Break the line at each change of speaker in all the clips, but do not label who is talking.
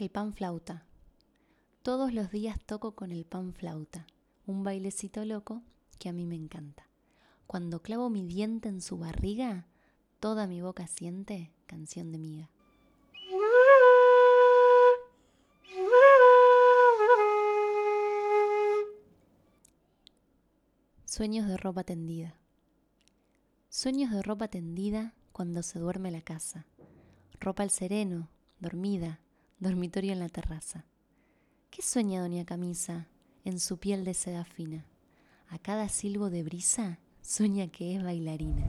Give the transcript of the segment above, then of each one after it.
El pan flauta. Todos los días toco con el pan flauta, un bailecito loco que a mí me encanta. Cuando clavo mi diente en su barriga, toda mi boca siente canción de miga. Sueños de ropa tendida. Sueños de ropa tendida cuando se duerme la casa. Ropa al sereno, dormida, dormitorio en la terraza. ¿Qué sueña doña Camisa en su piel de seda fina? A cada silbo de brisa sueña que es bailarina.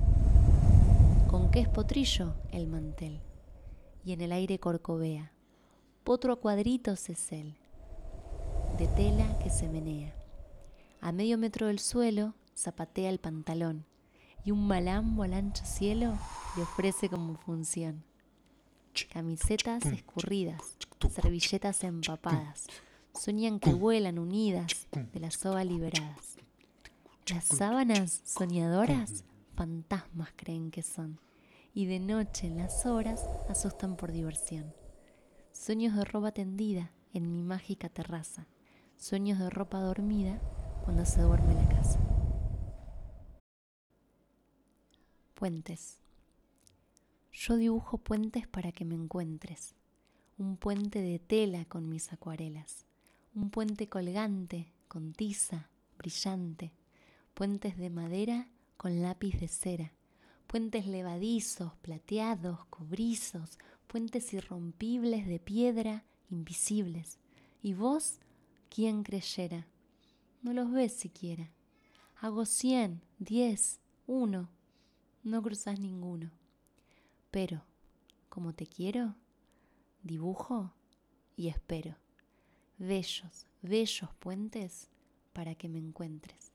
¿Con qué es potrillo? El mantel. Y en el aire corcovea. Potro a cuadritos es él, de tela que se menea. A medio metro del suelo zapatea el pantalón y un malambo al ancho cielo le ofrece como función. Camisetas escurridas, servilletas empapadas, soñan que vuelan unidas de la soga liberadas. Las sábanas soñadoras, fantasmas creen que son, y de noche en las horas asustan por diversión. Sueños de ropa tendida en mi mágica terraza, sueños de ropa dormida cuando se duerme la casa. Puentes. Yo dibujo puentes para que me encuentres. Un puente de tela con mis acuarelas. Un puente colgante con tiza brillante. Puentes de madera con lápiz de cera. Puentes levadizos, plateados, cobrizos. Puentes irrompibles de piedra, invisibles. ¿Y vos quién creyera? No los ves siquiera. Hago cien, diez, uno. No cruzas ninguno. Pero, como te quiero, dibujo y espero. Bellos, bellos puentes para que me encuentres.